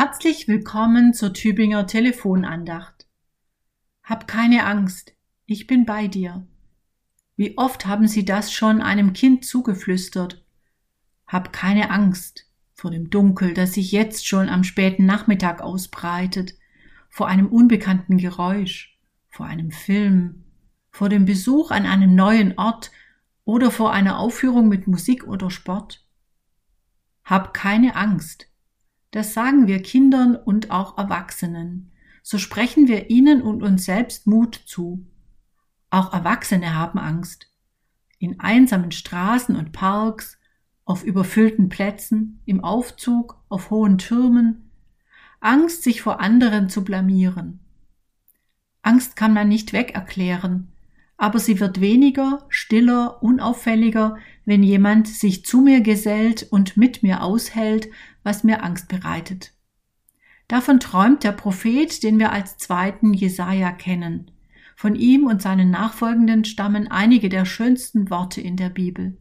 Herzlich willkommen zur Tübinger Telefonandacht. Hab keine Angst, ich bin bei dir. Wie oft haben Sie das schon einem Kind zugeflüstert? Hab keine Angst vor dem Dunkel, das sich jetzt schon am späten Nachmittag ausbreitet, vor einem unbekannten Geräusch, vor einem Film, vor dem Besuch an einem neuen Ort oder vor einer Aufführung mit Musik oder Sport. Hab keine Angst, das sagen wir Kindern und auch Erwachsenen. So sprechen wir ihnen und uns selbst Mut zu. Auch Erwachsene haben Angst. In einsamen Straßen und Parks, auf überfüllten Plätzen, im Aufzug, auf hohen Türmen. Angst, sich vor anderen zu blamieren. Angst kann man nicht wegerklären, aber sie wird weniger, stiller, unauffälliger, wenn jemand sich zu mir gesellt und mit mir aushält, was mir Angst bereitet. Davon träumt der Prophet, den wir als zweiten Jesaja kennen. Von ihm und seinen Nachfolgenden stammen einige der schönsten Worte in der Bibel.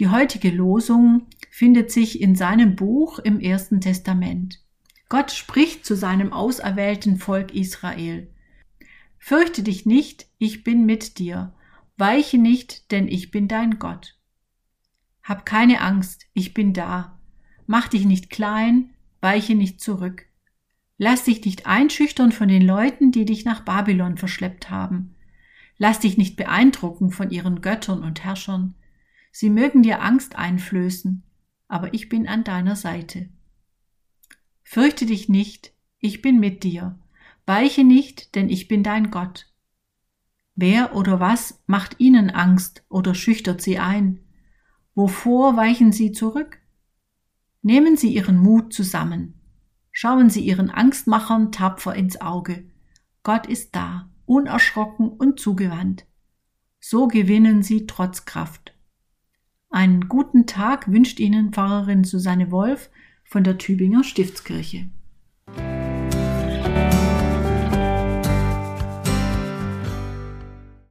Die heutige Losung findet sich in seinem Buch im Ersten Testament. Gott spricht zu seinem auserwählten Volk Israel. Fürchte dich nicht, ich bin mit dir. Weiche nicht, denn ich bin dein Gott. Hab keine Angst, ich bin da. Mach dich nicht klein, weiche nicht zurück. Lass dich nicht einschüchtern von den Leuten, die dich nach Babylon verschleppt haben. Lass dich nicht beeindrucken von ihren Göttern und Herrschern. Sie mögen dir Angst einflößen, aber ich bin an deiner Seite. Fürchte dich nicht, ich bin mit dir. Weiche nicht, denn ich bin dein Gott. Wer oder was macht ihnen Angst oder schüchtert sie ein? Wovor weichen sie zurück? Nehmen Sie Ihren Mut zusammen. Schauen Sie Ihren Angstmachern tapfer ins Auge. Gott ist da, unerschrocken und zugewandt. So gewinnen Sie trotz Kraft. Einen guten Tag wünscht Ihnen Pfarrerin Susanne Wolf von der Tübinger Stiftskirche.